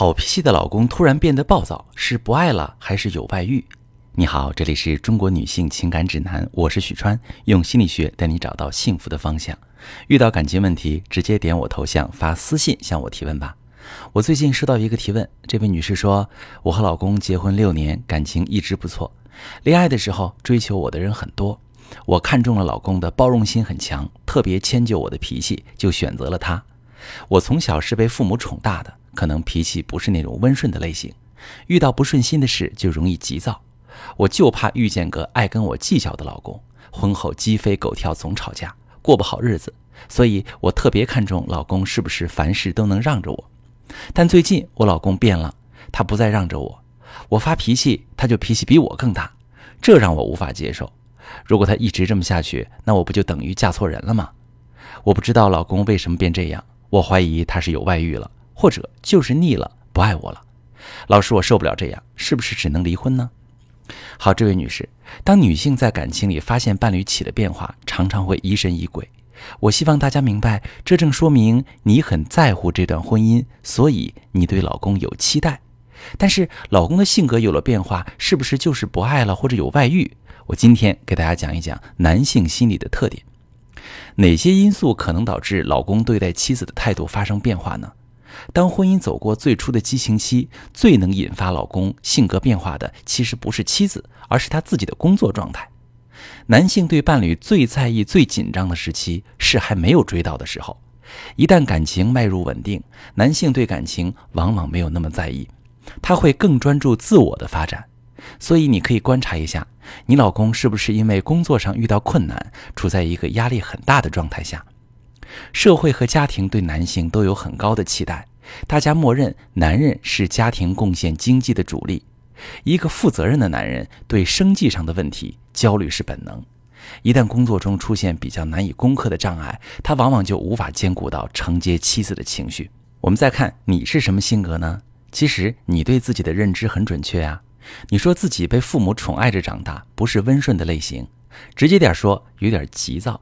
好脾气的老公突然变得暴躁，是不爱了还是有外遇？你好，这里是中国女性情感指南，我是许川，用心理学带你找到幸福的方向。遇到感情问题，直接点我头像发私信向我提问吧。我最近收到一个提问，这位女士说，我和老公结婚六年，感情一直不错，恋爱的时候追求我的人很多，我看中了老公的包容心很强，特别迁就我的脾气，就选择了他。我从小是被父母宠大的。可能脾气不是那种温顺的类型，遇到不顺心的事就容易急躁。我就怕遇见个爱跟我计较的老公，婚后鸡飞狗跳，总吵架，过不好日子。所以我特别看重老公是不是凡事都能让着我。但最近我老公变了，他不再让着我，我发脾气他就脾气比我更大，这让我无法接受。如果他一直这么下去，那我不就等于嫁错人了吗？我不知道老公为什么变这样，我怀疑他是有外遇了。或者就是腻了，不爱我了。老师，我受不了这样，是不是只能离婚呢？好，这位女士，当女性在感情里发现伴侣起了变化，常常会疑神疑鬼。我希望大家明白，这正说明你很在乎这段婚姻，所以你对老公有期待。但是，老公的性格有了变化，是不是就是不爱了，或者有外遇？我今天给大家讲一讲男性心理的特点，哪些因素可能导致老公对待妻子的态度发生变化呢？当婚姻走过最初的激情期，最能引发老公性格变化的，其实不是妻子，而是他自己的工作状态。男性对伴侣最在意、最紧张的时期是还没有追到的时候。一旦感情迈入稳定，男性对感情往往没有那么在意，他会更专注自我的发展。所以，你可以观察一下，你老公是不是因为工作上遇到困难，处在一个压力很大的状态下。社会和家庭对男性都有很高的期待，大家默认男人是家庭贡献经济的主力。一个负责任的男人对生计上的问题焦虑是本能，一旦工作中出现比较难以攻克的障碍，他往往就无法兼顾到承接妻子的情绪。我们再看你是什么性格呢？其实你对自己的认知很准确啊。你说自己被父母宠爱着长大，不是温顺的类型，直接点说有点急躁。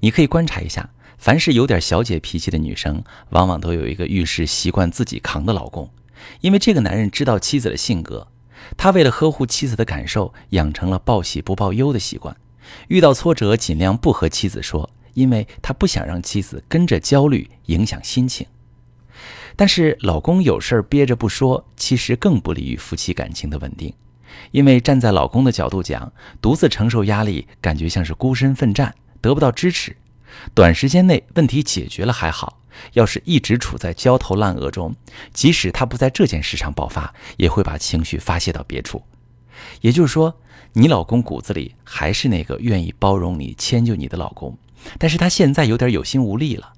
你可以观察一下。凡是有点小姐脾气的女生，往往都有一个遇事习惯自己扛的老公，因为这个男人知道妻子的性格，他为了呵护妻子的感受，养成了报喜不报忧的习惯。遇到挫折，尽量不和妻子说，因为他不想让妻子跟着焦虑，影响心情。但是老公有事儿憋着不说，其实更不利于夫妻感情的稳定，因为站在老公的角度讲，独自承受压力，感觉像是孤身奋战，得不到支持。短时间内问题解决了还好，要是一直处在焦头烂额中，即使他不在这件事上爆发，也会把情绪发泄到别处。也就是说，你老公骨子里还是那个愿意包容你、迁就你的老公，但是他现在有点有心无力了。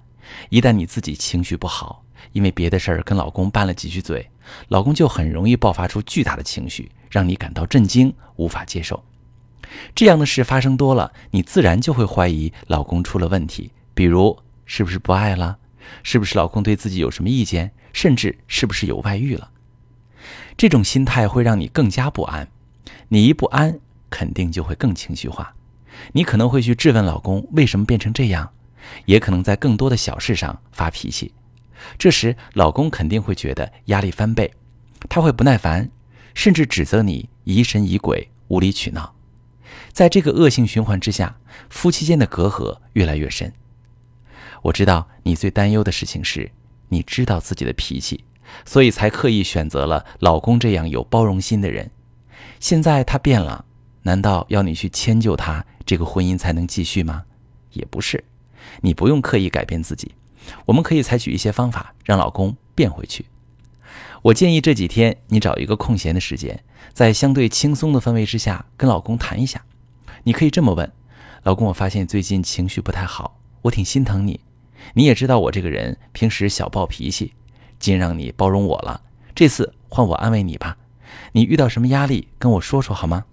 一旦你自己情绪不好，因为别的事儿跟老公拌了几句嘴，老公就很容易爆发出巨大的情绪，让你感到震惊、无法接受。这样的事发生多了，你自然就会怀疑老公出了问题，比如是不是不爱了，是不是老公对自己有什么意见，甚至是不是有外遇了。这种心态会让你更加不安，你一不安，肯定就会更情绪化。你可能会去质问老公为什么变成这样，也可能在更多的小事上发脾气。这时，老公肯定会觉得压力翻倍，他会不耐烦，甚至指责你疑神疑鬼、无理取闹。在这个恶性循环之下，夫妻间的隔阂越来越深。我知道你最担忧的事情是，你知道自己的脾气，所以才刻意选择了老公这样有包容心的人。现在他变了，难道要你去迁就他，这个婚姻才能继续吗？也不是，你不用刻意改变自己，我们可以采取一些方法让老公变回去。我建议这几天你找一个空闲的时间，在相对轻松的氛围之下跟老公谈一下。你可以这么问：“老公，我发现最近情绪不太好，我挺心疼你。你也知道我这个人平时小暴脾气，尽让你包容我了。这次换我安慰你吧。你遇到什么压力，跟我说说好吗？”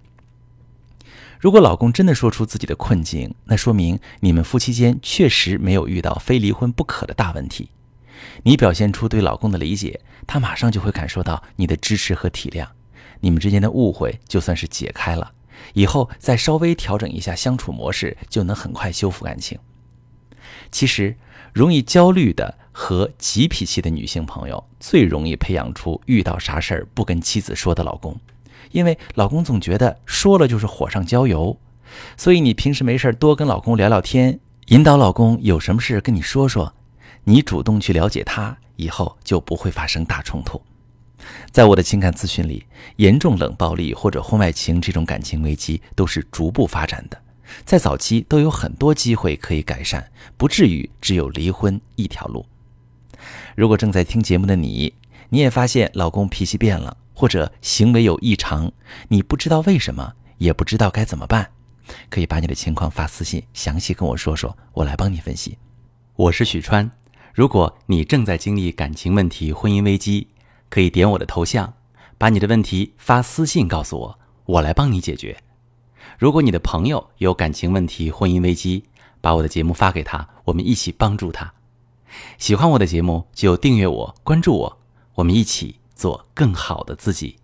如果老公真的说出自己的困境，那说明你们夫妻间确实没有遇到非离婚不可的大问题。你表现出对老公的理解，他马上就会感受到你的支持和体谅，你们之间的误会就算是解开了。以后再稍微调整一下相处模式，就能很快修复感情。其实，容易焦虑的和急脾气的女性朋友最容易培养出遇到啥事儿不跟妻子说的老公，因为老公总觉得说了就是火上浇油，所以你平时没事多跟老公聊聊天，引导老公有什么事跟你说说，你主动去了解他，以后就不会发生大冲突。在我的情感咨询里，严重冷暴力或者婚外情这种感情危机都是逐步发展的，在早期都有很多机会可以改善，不至于只有离婚一条路。如果正在听节目的你，你也发现老公脾气变了，或者行为有异常，你不知道为什么，也不知道该怎么办，可以把你的情况发私信，详细跟我说说，我来帮你分析。我是许川，如果你正在经历感情问题、婚姻危机，可以点我的头像，把你的问题发私信告诉我，我来帮你解决。如果你的朋友有感情问题、婚姻危机，把我的节目发给他，我们一起帮助他。喜欢我的节目就订阅我、关注我，我们一起做更好的自己。